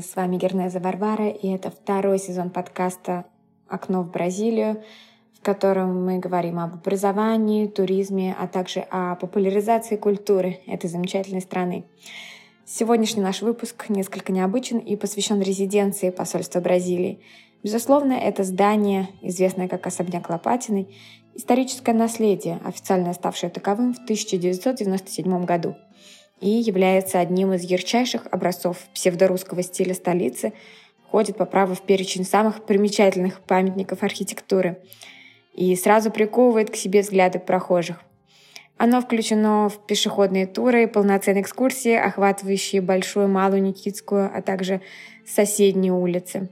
С вами Гернеза Варвара, и это второй сезон подкаста «Окно в Бразилию», в котором мы говорим об образовании, туризме, а также о популяризации культуры этой замечательной страны. Сегодняшний наш выпуск несколько необычен и посвящен резиденции посольства Бразилии. Безусловно, это здание, известное как особняк Лопатиной, историческое наследие, официально ставшее таковым в 1997 году — и является одним из ярчайших образцов псевдорусского стиля столицы, входит по праву в перечень самых примечательных памятников архитектуры и сразу приковывает к себе взгляды прохожих. Оно включено в пешеходные туры, полноценные экскурсии, охватывающие Большую, Малую, Никитскую, а также соседние улицы.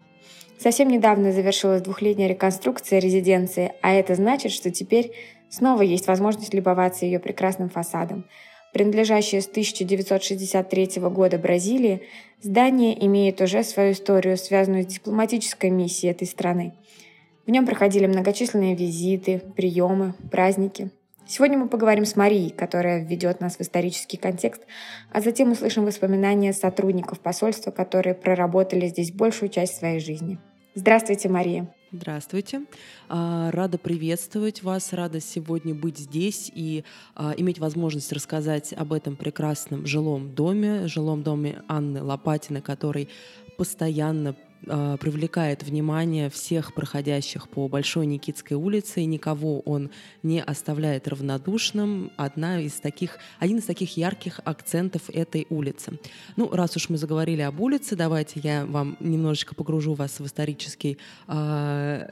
Совсем недавно завершилась двухлетняя реконструкция резиденции, а это значит, что теперь снова есть возможность любоваться ее прекрасным фасадом – принадлежащее с 1963 года Бразилии, здание имеет уже свою историю, связанную с дипломатической миссией этой страны. В нем проходили многочисленные визиты, приемы, праздники. Сегодня мы поговорим с Марией, которая введет нас в исторический контекст, а затем услышим воспоминания сотрудников посольства, которые проработали здесь большую часть своей жизни. Здравствуйте, Мария. Здравствуйте. А, рада приветствовать вас, рада сегодня быть здесь и а, иметь возможность рассказать об этом прекрасном жилом доме, жилом доме Анны Лопатиной, который постоянно э, привлекает внимание всех проходящих по Большой Никитской улице, и никого он не оставляет равнодушным. Одна из таких, один из таких ярких акцентов этой улицы. Ну, раз уж мы заговорили об улице, давайте я вам немножечко погружу вас в исторический э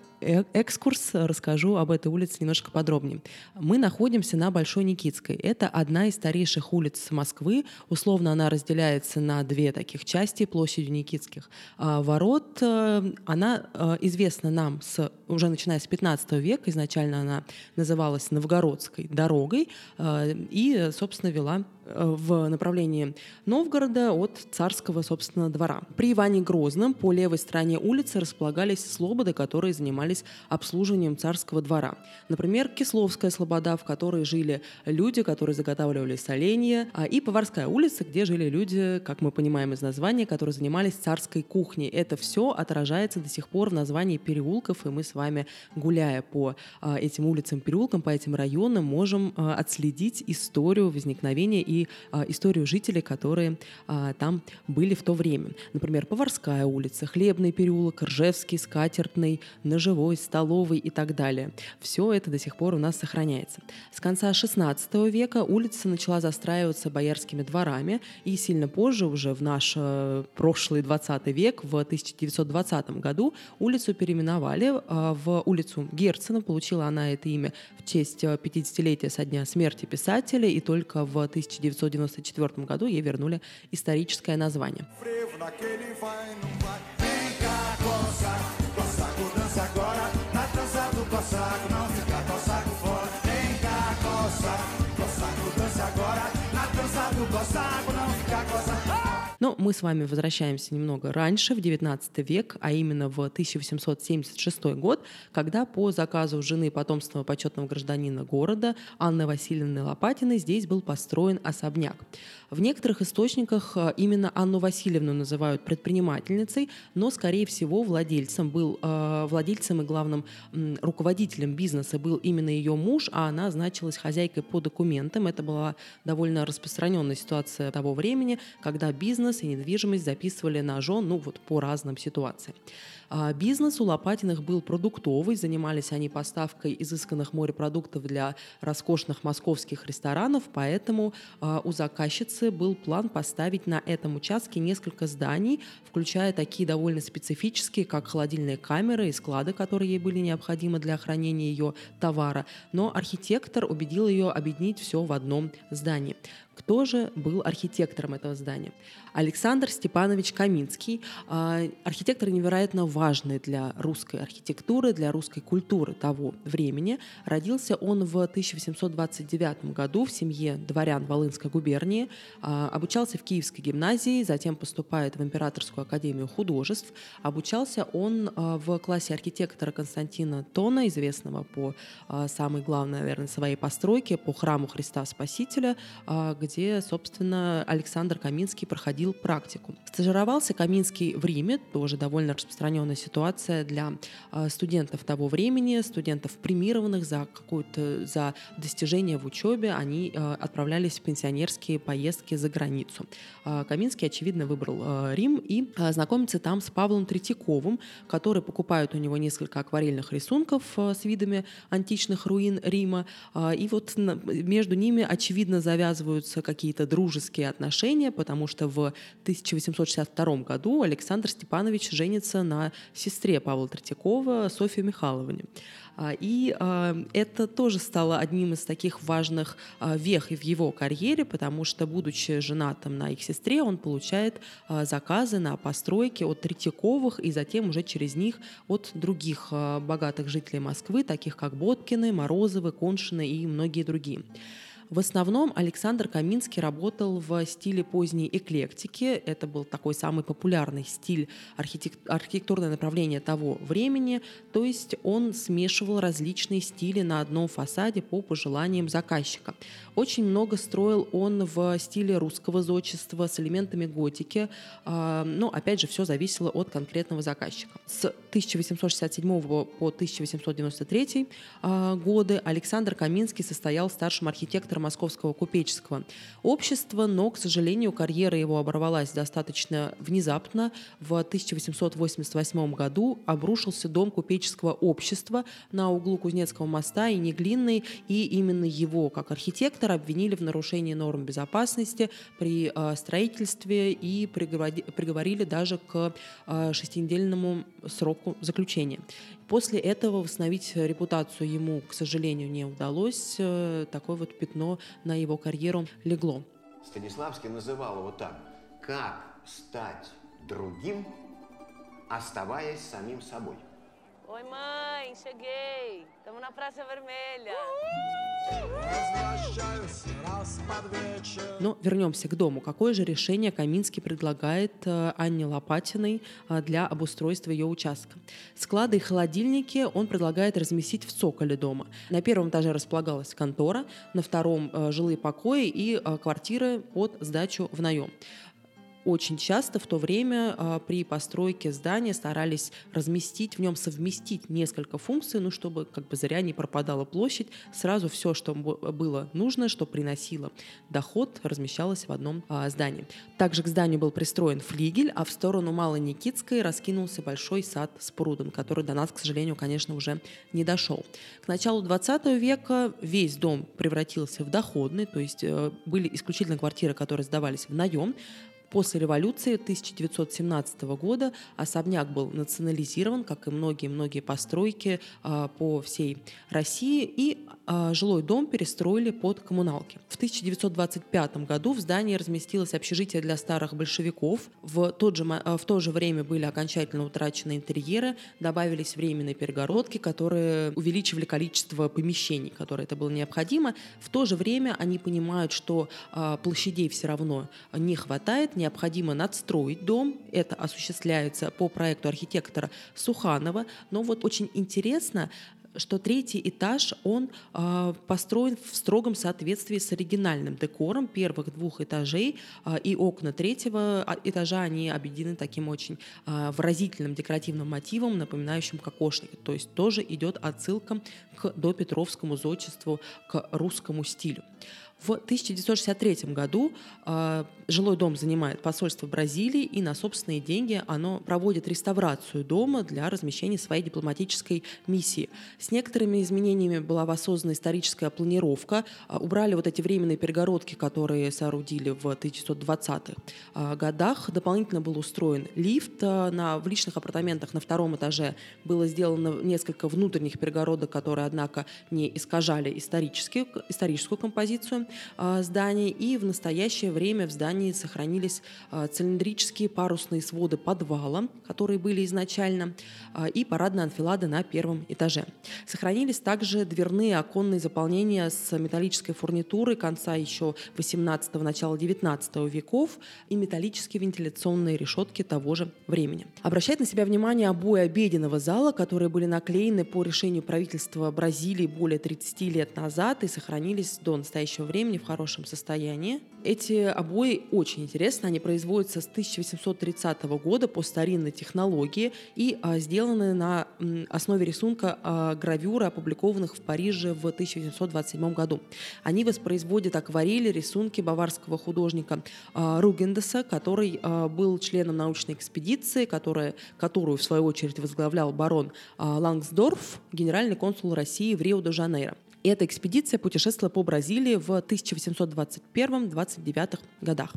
экскурс, расскажу об этой улице немножко подробнее. Мы находимся на Большой Никитской. Это одна из старейших улиц Москвы. Условно она разделяется на две таких части площадью Никитских э, ворот э, она э, известна нам с, уже начиная с 15 века. Изначально она называлась Новгородской дорогой э, и, собственно, вела в направлении Новгорода от царского, собственно, двора. При Иване Грозном по левой стороне улицы располагались слободы, которые занимались обслуживанием царского двора. Например, Кисловская слобода, в которой жили люди, которые заготавливали соленья, а и Поварская улица, где жили люди, как мы понимаем из названия, которые занимались царской кухней. Это все отражается до сих пор в названии переулков, и мы с вами, гуляя по а, этим улицам, переулкам, по этим районам, можем а, отследить историю возникновения и и а, историю жителей, которые а, там были в то время. Например, Поварская улица, Хлебный переулок, Ржевский, Скатертный, Ножевой, Столовый и так далее. Все это до сих пор у нас сохраняется. С конца XVI века улица начала застраиваться боярскими дворами, и сильно позже, уже в наш э, прошлый 20 век, в 1920 году, улицу переименовали э, в улицу Герцена. Получила она это имя в честь 50-летия со дня смерти писателя, и только в 19 1994 году ей вернули историческое название. Но мы с вами возвращаемся немного раньше, в XIX век, а именно в 1876 год, когда по заказу жены потомственного почетного гражданина города Анны Васильевны Лопатиной здесь был построен особняк. В некоторых источниках э, именно Анну Васильевну называют предпринимательницей, но, скорее всего, владельцем был э, владельцем и главным руководителем бизнеса был именно ее муж, а она значилась хозяйкой по документам. Это была довольно распространенная ситуация того времени, когда бизнес и недвижимость записывали на жен, ну вот по разным ситуациям. А бизнес у Лопатиных был продуктовый, занимались они поставкой изысканных морепродуктов для роскошных московских ресторанов, поэтому а, у заказчицы был план поставить на этом участке несколько зданий, включая такие довольно специфические, как холодильные камеры и склады, которые ей были необходимы для хранения ее товара. Но архитектор убедил ее объединить все в одном здании. Кто же был архитектором этого здания? Александр Степанович Каминский, а, архитектор невероятно важный для русской архитектуры, для русской культуры того времени. Родился он в 1829 году в семье дворян Волынской губернии, а, обучался в Киевской гимназии, затем поступает в Императорскую академию художеств. Обучался он а, в классе архитектора Константина Тона, известного по самой главной, наверное, своей постройке, по храму Христа Спасителя, где, собственно, Александр Каминский проходил практику. Стажировался Каминский в Риме, тоже довольно распространенная ситуация для студентов того времени, студентов премированных за какую-то за достижения в учебе, они отправлялись в пенсионерские поездки за границу. Каминский, очевидно, выбрал Рим и знакомится там с Павлом Третьяковым, который покупает у него несколько акварельных рисунков с видами античных руин Рима. И вот между ними, очевидно, завязываются какие-то дружеские отношения, потому что в 1862 году Александр Степанович женится на сестре Павла Третьякова Софье Михайловне. А, и а, это тоже стало одним из таких важных а, вех в его карьере, потому что, будучи женатым на их сестре, он получает заказы на постройки от Третьяковых и затем уже через них от других богатых жителей Москвы, таких как Боткины, Морозовы, Коншины и многие другие. В основном Александр Каминский работал в стиле поздней эклектики. Это был такой самый популярный стиль архитект... архитектурное направление того времени. То есть он смешивал различные стили на одном фасаде по пожеланиям заказчика. Очень много строил он в стиле русского зодчества с элементами готики. А, но, опять же, все зависело от конкретного заказчика. С 1867 по 1893 а, годы Александр Каминский состоял старшим архитектором Московского купеческого общества, но, к сожалению, карьера его оборвалась достаточно внезапно. В 1888 году обрушился дом купеческого общества на углу Кузнецкого моста и Неглинной, и именно его, как архитектора, обвинили в нарушении норм безопасности при э, строительстве и приговорили даже к э, шестинедельному сроку заключения. После этого восстановить репутацию ему, к сожалению, не удалось. Э, такое вот пятно на его карьеру легло. Станиславский называл его так. Как стать другим, оставаясь самим собой? Oi, mãe, cheguei. Estamos na Praça Vermelha. Но вернемся к дому. Какое же решение Каминский предлагает э, Анне Лопатиной э, для обустройства ее участка? Склады и холодильники он предлагает разместить в цоколе дома. На первом этаже располагалась контора, на втором э, жилые покои и квартиры под сдачу в наем очень часто в то время а, при постройке здания старались разместить в нем, совместить несколько функций, ну, чтобы как бы зря не пропадала площадь, сразу все, что было нужно, что приносило доход, размещалось в одном а, здании. Также к зданию был пристроен флигель, а в сторону Малой Никитской раскинулся большой сад с прудом, который до нас, к сожалению, конечно, уже не дошел. К началу 20 века весь дом превратился в доходный, то есть э, были исключительно квартиры, которые сдавались в наем, После революции 1917 года особняк был национализирован, как и многие-многие постройки а, по всей России, и а, жилой дом перестроили под коммуналки. В 1925 году в здании разместилось общежитие для старых большевиков. В, тот же, а, в то же время были окончательно утрачены интерьеры, добавились временные перегородки, которые увеличивали количество помещений, которые это было необходимо. В то же время они понимают, что площадей все равно не хватает, необходимо надстроить дом. Это осуществляется по проекту архитектора Суханова. Но вот очень интересно, что третий этаж, он э, построен в строгом соответствии с оригинальным декором первых двух этажей, э, и окна третьего этажа, они объединены таким очень э, выразительным декоративным мотивом, напоминающим кокошники. То есть тоже идет отсылка к допетровскому зодчеству, к русскому стилю. В 1963 году э, жилой дом занимает посольство Бразилии, и на собственные деньги оно проводит реставрацию дома для размещения своей дипломатической миссии. С некоторыми изменениями была воссоздана историческая планировка. Э, убрали вот эти временные перегородки, которые соорудили в 1920-х э, годах. Дополнительно был устроен лифт. Э, на, в личных апартаментах на втором этаже было сделано несколько внутренних перегородок, которые, однако, не искажали историческую, композицию. Э, здания, и в настоящее время в здании сохранились э, цилиндрические парусные своды подвала, которые были изначально, э, и парадная анфилада на первом этаже. Сохранились также дверные оконные заполнения с металлической фурнитурой конца еще 18-го, начала 19 веков и металлические вентиляционные решетки того же времени. Обращает на себя внимание обои обеденного зала, которые были наклеены по решению правительства Бразилии более 30 лет назад и сохранились до настоящего времени в хорошем состоянии. Эти обои очень интересны, они производятся с 1830 года по старинной технологии и а, сделаны на основе рисунка а, гравюры, опубликованных в Париже в 1827 году. Они воспроизводят акварели, рисунки баварского художника а, Ругендеса, который а, был членом научной экспедиции, которая, которую, в свою очередь, возглавлял барон Лангсдорф, генеральный консул России в Рио-де-Жанейро. Эта экспедиция путешествовала по Бразилии в 1821-29 годах.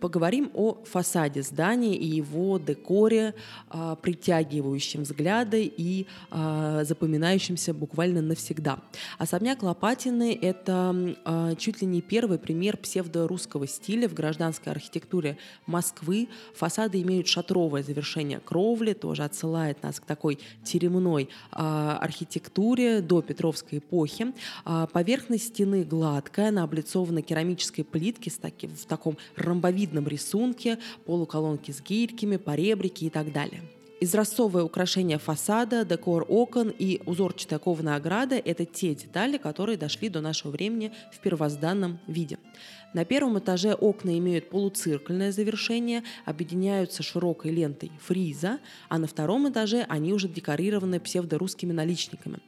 Поговорим о фасаде здания и его декоре, а, притягивающем взгляды и а, запоминающимся буквально навсегда. Особняк Лопатины – это а, чуть ли не первый пример псевдорусского стиля в гражданской архитектуре Москвы. Фасады имеют шатровое завершение кровли, тоже отсылает нас к такой теремной архитектуре до Петровской эпохи. Поверхность стены гладкая, она облицована керамической плиткой в таком ромбовидном видном рисунке, полуколонки с гирьками, поребрики и так далее. Изразцовое украшение фасада, декор окон и узорчатая кованая ограда – это те детали, которые дошли до нашего времени в первозданном виде. На первом этаже окна имеют полуциркульное завершение, объединяются широкой лентой фриза, а на втором этаже они уже декорированы псевдорусскими наличниками.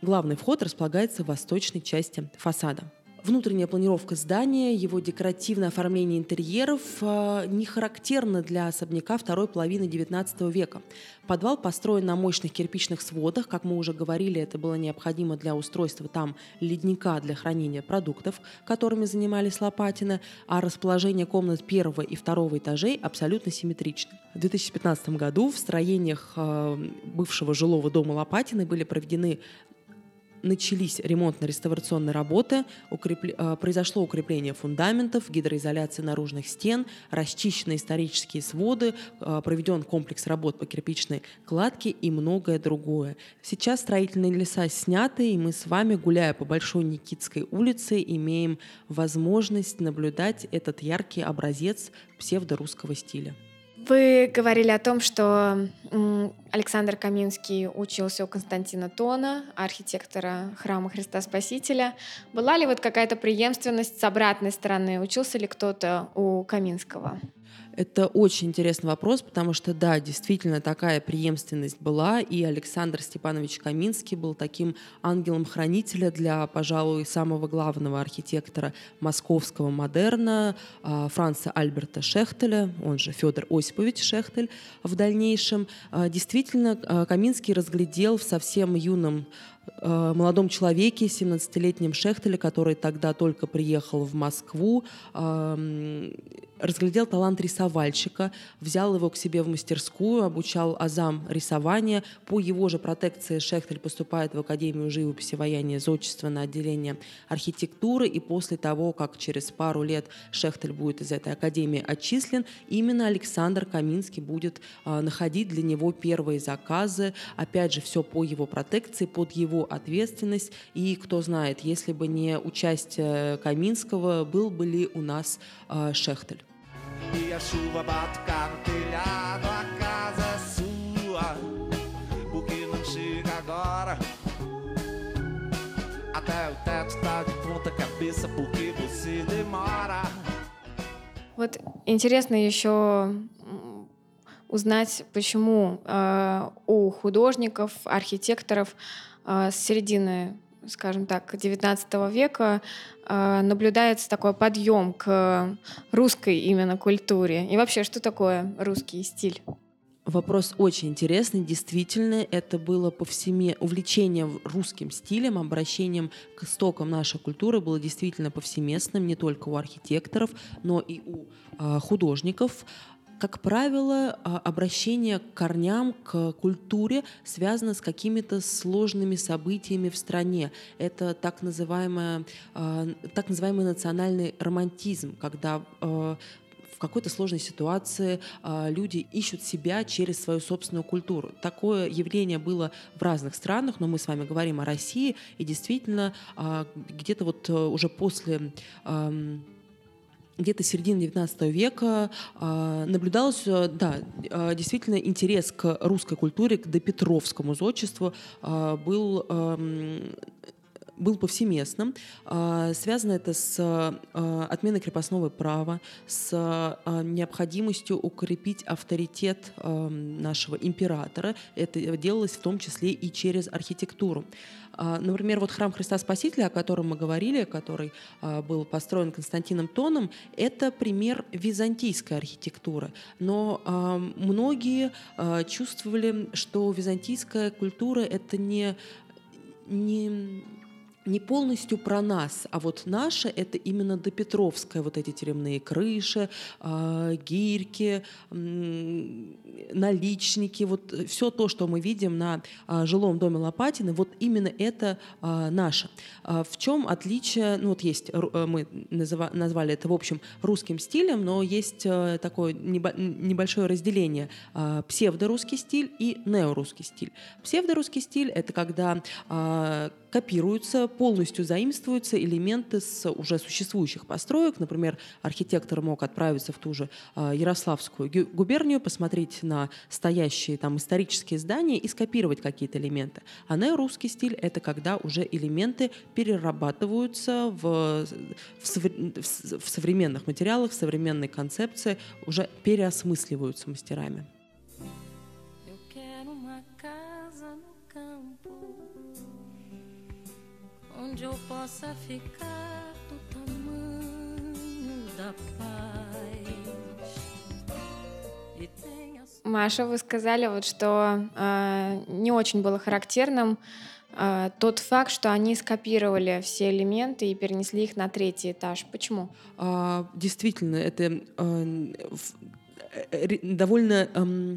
Главный вход располагается в восточной части фасада. Внутренняя планировка здания, его декоративное оформление интерьеров э, не характерно для особняка второй половины XIX века. Подвал построен на мощных кирпичных сводах. Как мы уже говорили, это было необходимо для устройства там ледника для хранения продуктов, которыми занимались Лопатины, а расположение комнат первого и второго этажей абсолютно симметрично. В 2015 году в строениях э, бывшего жилого дома Лопатины были проведены начались ремонтно-реставрационные работы, укрепли, э, произошло укрепление фундаментов, гидроизоляция наружных стен, расчищены исторические своды, э, проведен комплекс работ по кирпичной кладке и многое другое. Сейчас строительные леса сняты, и мы с вами, гуляя по Большой Никитской улице, имеем возможность наблюдать этот яркий образец псевдорусского стиля. Вы говорили о том, что Александр Каминский учился у Константина Тона, архитектора храма Христа Спасителя. Была ли вот какая-то преемственность с обратной стороны? Учился ли кто-то у Каминского? Это очень интересный вопрос, потому что, да, действительно такая преемственность была, и Александр Степанович Каминский был таким ангелом-хранителя для, пожалуй, самого главного архитектора московского модерна а, Франца Альберта Шехтеля, он же Федор Осипович Шехтель в дальнейшем. А, действительно, а, Каминский разглядел в совсем юном молодом человеке, 17-летнем Шехтеле, который тогда только приехал в Москву, разглядел талант рисовальщика, взял его к себе в мастерскую, обучал азам рисования. По его же протекции Шехтель поступает в Академию живописи вояния зодчества на отделение архитектуры, и после того, как через пару лет Шехтель будет из этой академии отчислен, именно Александр Каминский будет э, находить для него первые заказы, опять же, все по его протекции, под его ответственность, и кто знает, если бы не участие Каминского, был бы ли у нас э, Шехтель. E a chuva batucar no telhado, a casa é sua. Porque não chega agora. Até o teto tá de ponta cabeça porque você demora. Вот интересно еще узнать, почему э, у художников, архитекторов э, с середины скажем так, XIX века э, наблюдается такой подъем к русской именно культуре. И вообще, что такое русский стиль? Вопрос очень интересный. Действительно, это было повсеме... увлечение русским стилем, обращением к истокам нашей культуры было действительно повсеместным не только у архитекторов, но и у э, художников. Как правило, а, обращение к корням, к культуре связано с какими-то сложными событиями в стране. Это так, называемое, а, так называемый национальный романтизм, когда в какой-то сложной ситуации люди ищут себя через свою собственную культуру. Такое явление было в разных странах, но мы с вами говорим о России, и действительно где-то вот э, уже после где-то середины XIX века э, наблюдалось, э, да, э, действительно интерес к русской культуре, к допетровскому зодчеству э, был э, был повсеместным. Связано это с отменой крепостного права, с необходимостью укрепить авторитет нашего императора. Это делалось в том числе и через архитектуру. А, например, вот храм Христа Спасителя, о котором мы говорили, который а, был построен Константином Тоном, это пример византийской архитектуры. Но а, многие чувствовали, что византийская культура это не не не полностью про нас, а вот наше — это именно допетровское, вот эти теремные крыши, э, гирьки, э, наличники, вот все то, что мы видим на э, жилом доме Лопатины, вот именно это э, наше. Э, в чем отличие, ну вот есть, э, мы называ, назвали это в общем русским стилем, но есть э, такое небо, небольшое разделение э, псевдорусский стиль и неорусский стиль. Псевдорусский стиль — это когда э, копируются, полностью заимствуются элементы с уже существующих построек. Например, архитектор мог отправиться в ту же а, Ярославскую губернию, посмотреть на стоящие там исторические здания и скопировать какие-то элементы. А неорусский стиль — это когда уже элементы перерабатываются в, в, в современных материалах, в современной концепции, уже переосмысливаются мастерами. Onde eu possa ficar do tamanho da paz. Маша, вы сказали, вот, что э, не очень было характерным э, тот факт, что они скопировали все элементы и перенесли их на третий этаж. Почему? А, действительно, это э, э, довольно... Э,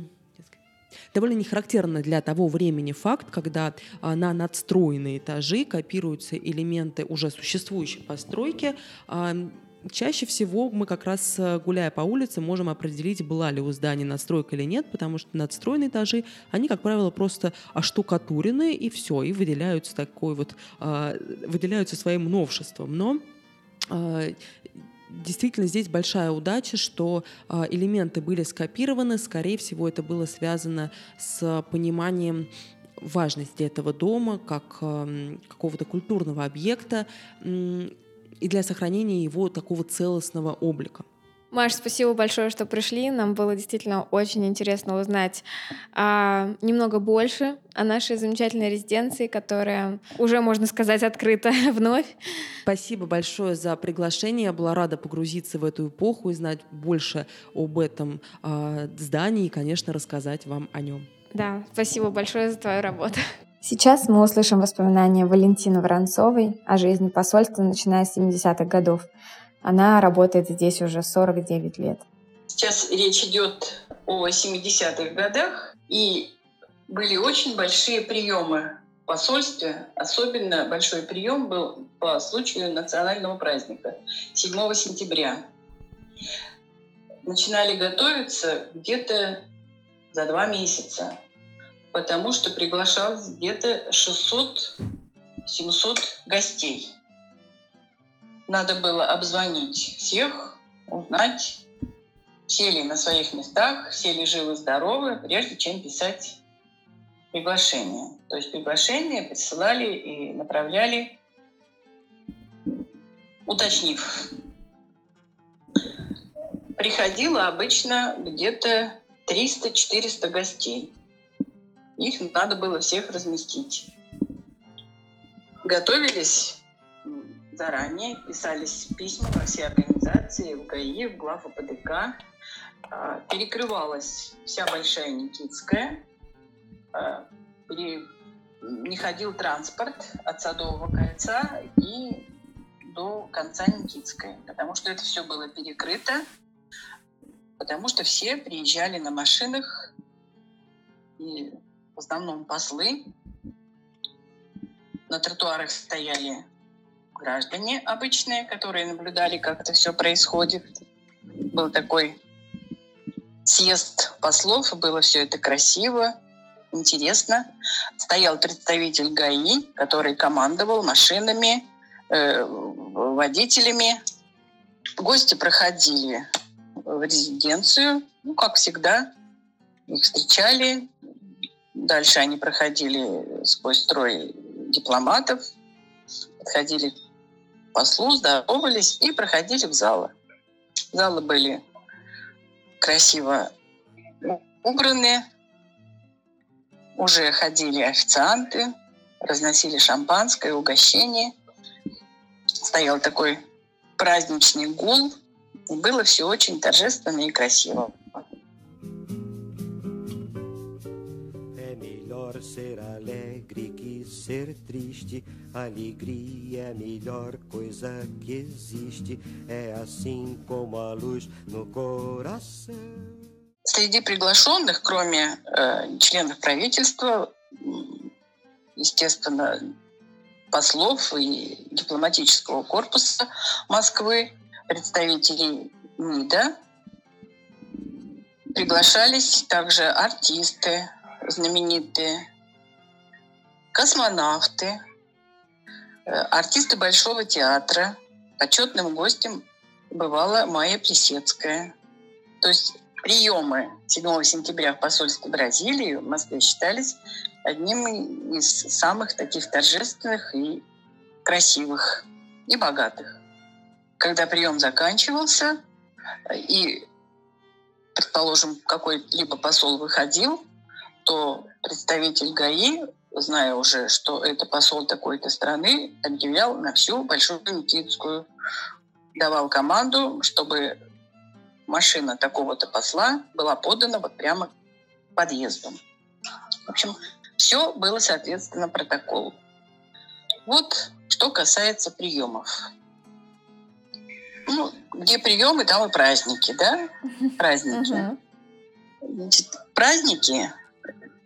довольно не характерно для того времени факт, когда а, на надстроенные этажи копируются элементы уже существующей постройки, а, Чаще всего мы как раз, э, гуляя по улице, можем определить, была ли у здания надстройка или нет, потому что надстроенные этажи, они, как правило, просто оштукатурены, и все, и выделяются такой вот, а, выделяются своим новшеством. Но действительно здесь большая удача, что а, элементы были скопированы. Скорее всего, это было связано с пониманием важности этого дома как какого-то культурного объекта и для сохранения его такого целостного облика. Маш, спасибо большое, что пришли. Нам было действительно очень интересно узнать а, немного больше о нашей замечательной резиденции, которая уже, можно сказать, открыта вновь. Спасибо большое за приглашение. Я была рада погрузиться в эту эпоху и знать больше об этом а, здании и, конечно, рассказать вам о нем. Да, спасибо большое за твою работу. Сейчас мы услышим воспоминания Валентины Воронцовой о жизни посольства, начиная с 70-х годов. Она работает здесь уже 49 лет. Сейчас речь идет о 70-х годах, и были очень большие приемы в посольстве. Особенно большой прием был по случаю национального праздника 7 сентября. Начинали готовиться где-то за два месяца, потому что приглашалось где-то 600-700 гостей. Надо было обзвонить всех, узнать, все ли на своих местах, все ли живы-здоровы, прежде чем писать приглашение. То есть приглашение присылали и направляли, уточнив. Приходило обычно где-то 300-400 гостей. Их надо было всех разместить. Готовились заранее, писались письма во все организации, в ГАИ, в глав АПДК. А, перекрывалась вся Большая Никитская. А, не ходил транспорт от Садового кольца и до конца Никитской, потому что это все было перекрыто, потому что все приезжали на машинах, и в основном послы. На тротуарах стояли граждане обычные, которые наблюдали, как это все происходит. Был такой съезд послов, было все это красиво, интересно. Стоял представитель ГАИ, который командовал машинами, э, водителями. Гости проходили в резиденцию, ну, как всегда, их встречали. Дальше они проходили сквозь строй дипломатов, подходили послу, здоровались и проходили в залы. Залы были красиво убраны, уже ходили официанты, разносили шампанское, угощение. Стоял такой праздничный гул, и было все очень торжественно и красиво. ser alegre que ser triste. Alegria é a melhor coisa que existe. É assim como a luz no coração. Среди приглашенных, кроме э, членов правительства, естественно, послов и дипломатического корпуса Москвы, представителей МИДа, приглашались также артисты знаменитые, космонавты, э, артисты Большого театра. Почетным гостем бывала Майя Плесецкая. То есть приемы 7 сентября в посольстве Бразилии в Москве считались одним из самых таких торжественных и красивых и богатых. Когда прием заканчивался, и, предположим, какой-либо посол выходил, то представитель ГАИ, зная уже, что это посол такой-то страны, объявлял на всю Большую Никитскую, давал команду, чтобы машина такого-то посла была подана вот прямо подъездом. В общем, все было соответственно протоколу. Вот что касается приемов. Ну, где приемы, там и праздники, да? Праздники. Значит, праздники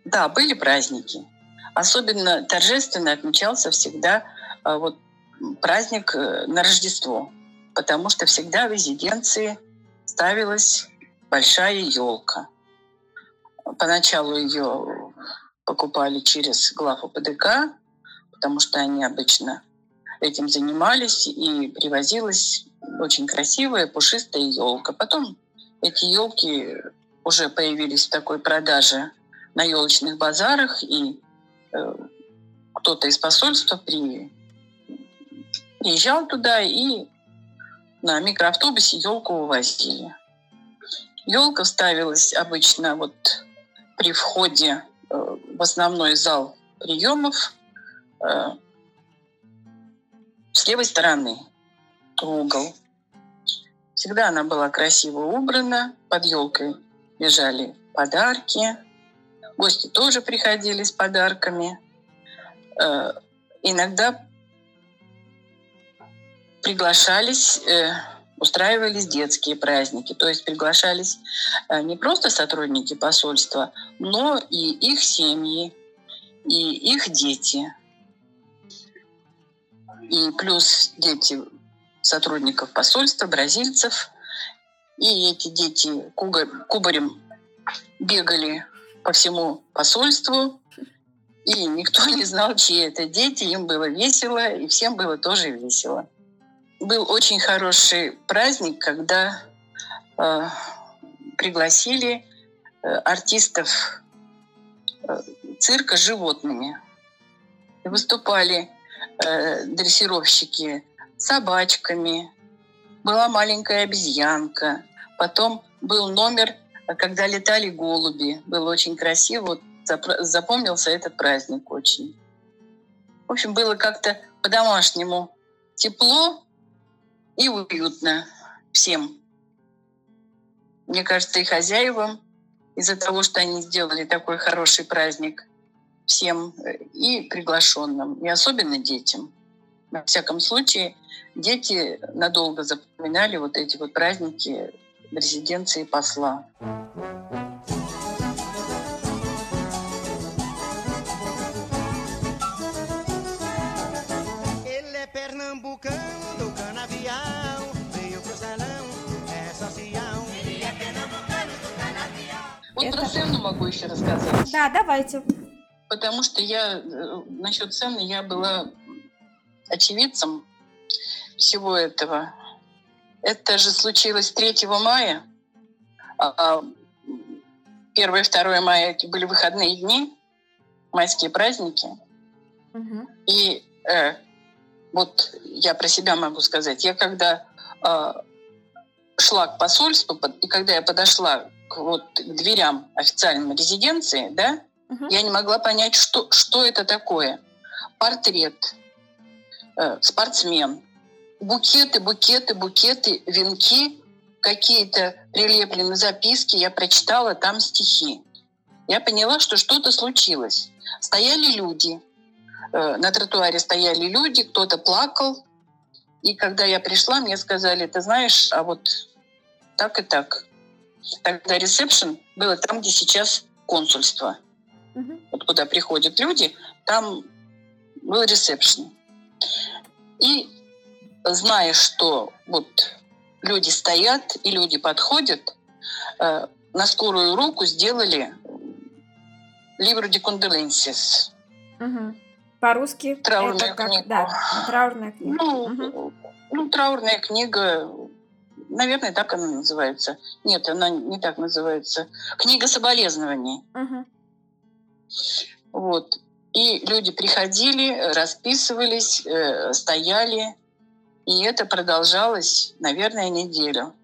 да, были праздники. Особенно торжественно отмечался всегда а, вот, праздник э, на Рождество, потому что всегда в резиденции ставилась большая елка. Поначалу ее покупали через главу ПДК, потому что они обычно этим занимались, и привозилась очень красивая пушистая елка. Потом эти елки уже появились в такой продаже на елочных базарах, и кто-то из посольства при, приезжал туда и на микроавтобусе елку увозили. Елка ставилась обычно вот при входе э, в основной зал приемов э, с левой стороны, в угол. Всегда она была красиво убрана, под елкой лежали подарки, Гости тоже приходили с подарками. Э, иногда приглашались, э, устраивались детские праздники. То есть приглашались э, не просто сотрудники посольства, но и их семьи, и их дети. И плюс дети сотрудников посольства, бразильцев. И эти дети кубарем бегали по всему посольству, и никто не знал, чьи это дети, им было весело, и всем было тоже весело. Был очень хороший праздник, когда э, пригласили э, артистов э, цирка животными. И выступали э, дрессировщики собачками, была маленькая обезьянка, потом был номер когда летали голуби. Было очень красиво. Вот запомнился этот праздник очень. В общем, было как-то по-домашнему тепло и уютно всем. Мне кажется, и хозяевам из-за того, что они сделали такой хороший праздник всем э, и приглашенным, и особенно детям. Во всяком случае, дети надолго запоминали вот эти вот праздники в резиденции посла. Вот Это- про цену могу еще рассказать. Да, давайте. Потому что я э, насчет цены я была очевидцем всего этого. Это же случилось 3 мая. А 1 и 2 мая были выходные дни, майские праздники. Мгм. И э, вот я про себя могу сказать. Я когда э, шла к посольству, и когда я подошла к, вот, к дверям официальной резиденции, да, Мгм. я не могла понять, что, что это такое. Портрет, э, спортсмен, букеты, букеты, букеты, венки, какие-то прилеплены записки. Я прочитала там стихи. Я поняла, что что-то случилось. Стояли люди, э, на тротуаре стояли люди, кто-то плакал. И когда я пришла, мне сказали, ты знаешь, а вот так и так. Тогда ресепшн было там, где сейчас консульство Мгм. вот куда приходят люди, там был ресепшн. И зная, что вот люди стоят и люди подходят, э, на скорую руку сделали Libro de Condolences. Мгм. По-русски Траурная это как... книга. Да, траурная книга. Ну, Мгм. ну, траурная книга, наверное, так она называется. Нет, она не так называется. Книга соболезнований. Мгм. Вот. И люди приходили, расписывались, э, стояли. И это продолжалось, наверное, неделю.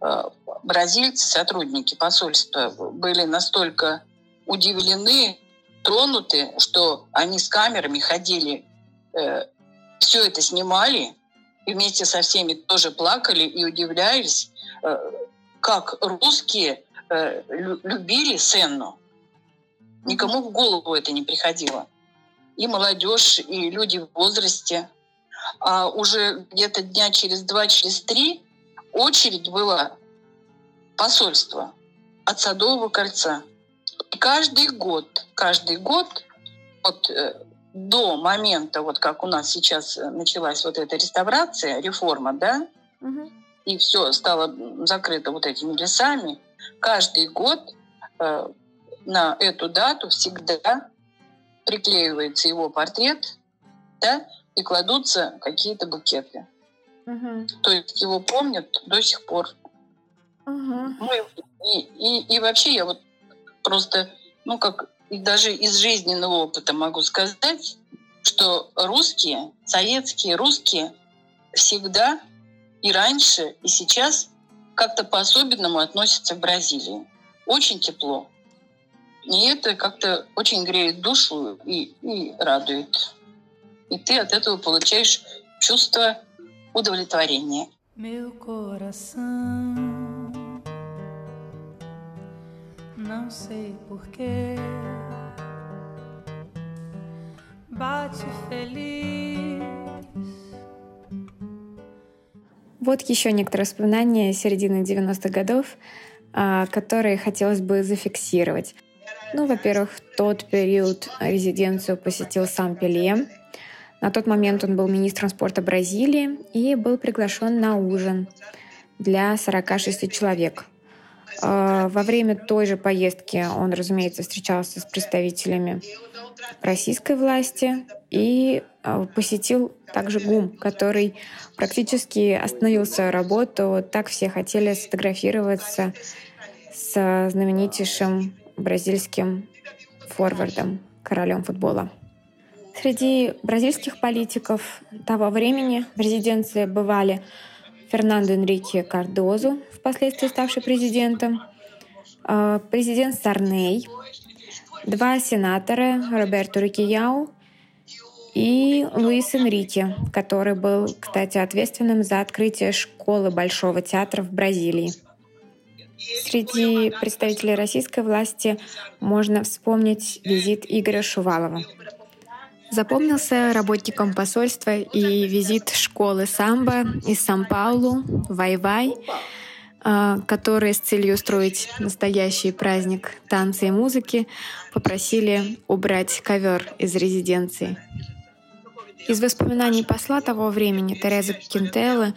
Э, Бразильцы, сотрудники посольства, были настолько удивлены, тронуты, что они с камерами ходили, все это снимали, и вместе со всеми тоже плакали и удивлялись, э, как русские э, лю- любили Сенну. Никому в голову это не приходило. И молодежь, и люди в возрасте. А уже где-то дня через два, через три очередь была посольство от Садового кольца. И каждый год, каждый год, вот э, до момента, вот как у нас сейчас э, началась вот эта реставрация, реформа, да, Мгм. и все стало закрыто вот этими лесами, каждый год э, на эту дату всегда приклеивается его портрет, да, и кладутся какие-то букеты. Мгм. То есть его помнят до сих пор. Мгм. Ну и, и, и вообще я вот просто, ну как даже из жизненного опыта могу сказать, что русские, советские русские всегда и раньше, и сейчас как-то по-особенному относятся к Бразилии. Очень тепло. И это как-то очень греет душу и, и радует. И ты от этого получаешь чувство удовлетворения. Meu coração, não sei porquê, bate feliz. Вот еще некоторые воспоминания середины 90-х годов, а, которые хотелось бы зафиксировать. Ну, во-первых, в тот период резиденцию посетил сам Пеле. На тот момент он был министром спорта Бразилии и был приглашен на ужин для 46 человек. А, Во время той же поездки он, разумеется, встречался с представителями российской власти и а, посетил также ГУМ, который практически остановил свою работу. Так все хотели сфотографироваться с знаменитейшим бразильским форвардом, королем футбола. Среди бразильских политиков того времени в резиденции бывали Фернандо Энрике Кардозу, впоследствии ставший президентом, э, президент Сарней, два сенатора Роберто Рикияу и Луис Энрике, который был, кстати, ответственным за открытие школы Большого театра в Бразилии. Среди представителей российской власти можно вспомнить визит Игоря Шувалова. Запомнился работникам посольства и визит школы самбо из Сан-Паулу, Вай-Вай. а, которые с целью устроить настоящий праздник танца и музыки попросили убрать ковер из резиденции. Из воспоминаний посла того времени Терезы Кентеллы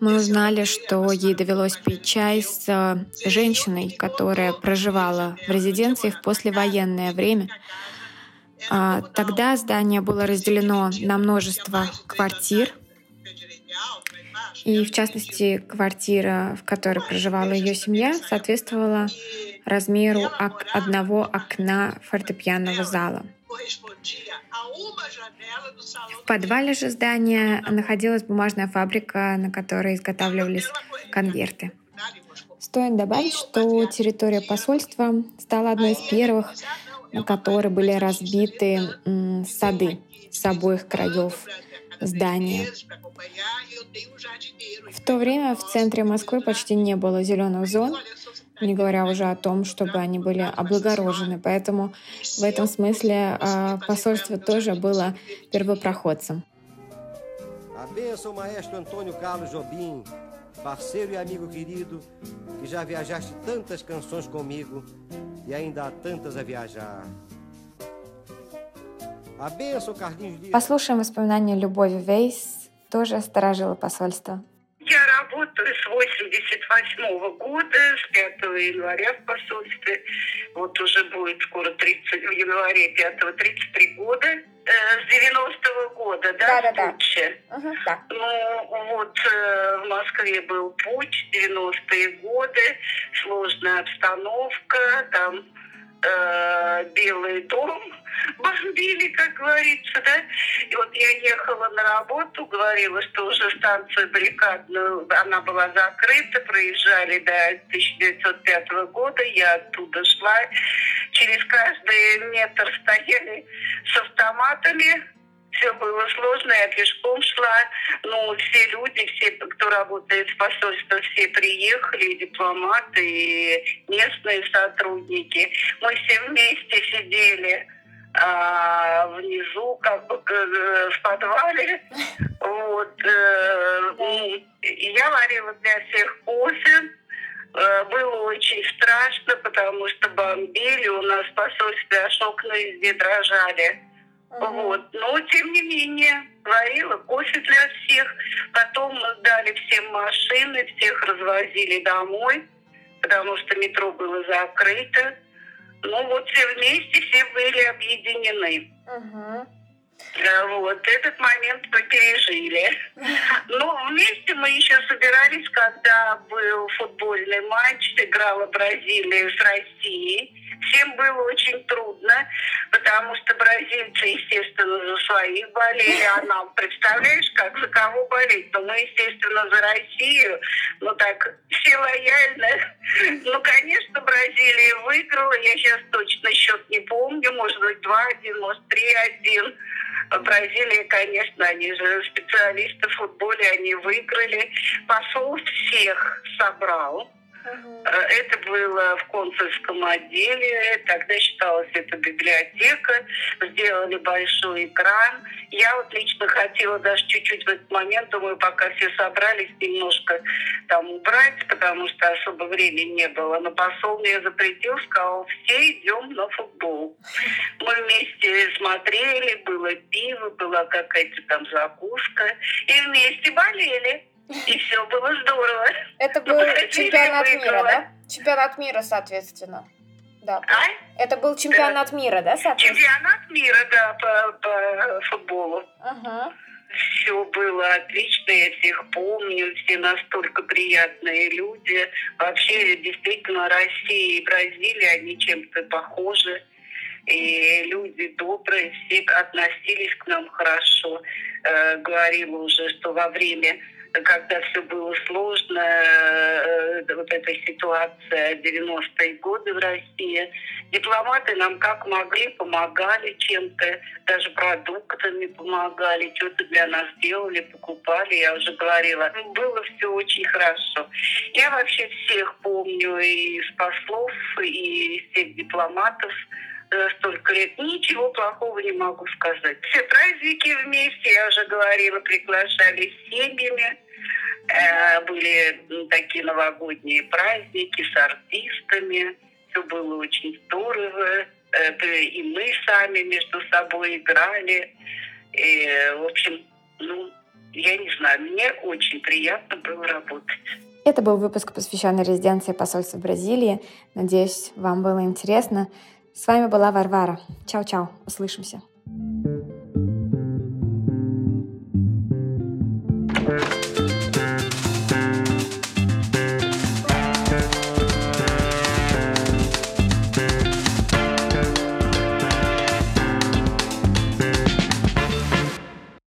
мы узнали, что ей довелось пить чай с э, женщиной, которая проживала в резиденции в послевоенное время. А, тогда здание было разделено на множество квартир, и в частности квартира, в которой проживала ее семья, соответствовала размеру одного окна фортепианного зала. В подвале же здания находилась бумажная фабрика, на которой изготавливались конверты. Стоит добавить, что территория посольства стала одной из первых, на которой были разбиты сады с обоих краев здания. В то время в центре Москвы почти не было зеленых зон, не говоря уже о том, чтобы они были облагорожены. Поэтому в этом смысле а, посольство тоже было первопроходцем. parceiro e amigo querido, que já viajaste tantas canções comigo e. Послушаем воспоминания Любови Вейс, тоже сторожила посольство. Работаю с 88 -го года, с 5 января в посольстве. Вот уже будет скоро 30, в январе 5 33 года. Э, с 90-го года, да, да, да, да. Угу, да. Ну, вот э, в Москве был путь, 90-е годы, сложная обстановка, там э, Белый дом, бомбили, как говорится, да. И вот я ехала на работу, говорила, что уже станция баррикадную, она была закрыта, проезжали до 1905 года, я оттуда шла. Через каждый метр стояли с автоматами, все было сложно, я пешком шла. Ну, все люди, все, кто работает в посольстве, все приехали, дипломаты, и местные сотрудники. Мы все вместе сидели а, внизу, как бы э, в подвале. Вот. Э, я варила для всех кофе. Э, было очень страшно, потому что бомбили. У нас в посольстве аж окна везде дрожали. Uh-huh. Вот. Но, тем не менее, варила кофе для всех. Потом мы дали всем машины, всех развозили домой, потому что метро было закрыто. Ну вот все вместе, все были объединены. Угу. Вот, этот момент мы пережили. Но вместе мы еще собирались, когда был футбольный матч, играла Бразилия с Россией. Всем было очень трудно, потому что бразильцы, естественно, за своих болели, а нам, представляешь, как за кого болеть? Но мы, естественно, за Россию, ну так, все лояльно. Ну, конечно, Бразилия выиграла, я сейчас точно счет не помню, может быть, 2-1, может, 3-1. Бразилия, конечно, они же специалисты в футболе, они выиграли. Посол всех собрал Э, это было в консульском отделе, тогда считалось это библиотека, сделали большой экран. Я вот лично хотела даже чуть-чуть в этот момент, думаю, пока все собрались, немножко там убрать, потому что особо времени не было. Но посол мне запретил, сказал, все идем на футбол. Мы вместе смотрели, было пиво, была какая-то там закуска, и вместе болели. И все было здорово. Это был чемпионат мира, да? Чемпионат мира, соответственно. Да. А? Это был чемпионат да. мира, да, соответственно? Чемпионат мира, да, по, по футболу. Ага. Все было отлично, я всех помню, все настолько приятные люди. Вообще, действительно, Россия и Бразилия, они чем-то похожи. И люди добрые, все относились к нам хорошо. Э, говорила уже, что во время когда все было сложно, э, вот эта ситуация 90-е годы в России, дипломаты нам как могли, помогали чем-то, даже продуктами помогали, что-то для нас делали, покупали, я уже говорила. Было все очень хорошо. Я вообще всех помню, и из послов, и всех дипломатов, э, столько лет. Ничего плохого не могу сказать. Все праздники вместе, я уже говорила, приглашали с семьями. Э, были такие новогодние праздники с артистами. Все было очень здорово. И мы сами между собой играли. И, в общем, ну, я не знаю, мне очень приятно было работать. Это был выпуск, посвященный резиденции посольства Бразилии. Надеюсь, вам было интересно. С вами была Варвара. Чао-чао. Услышимся. thank you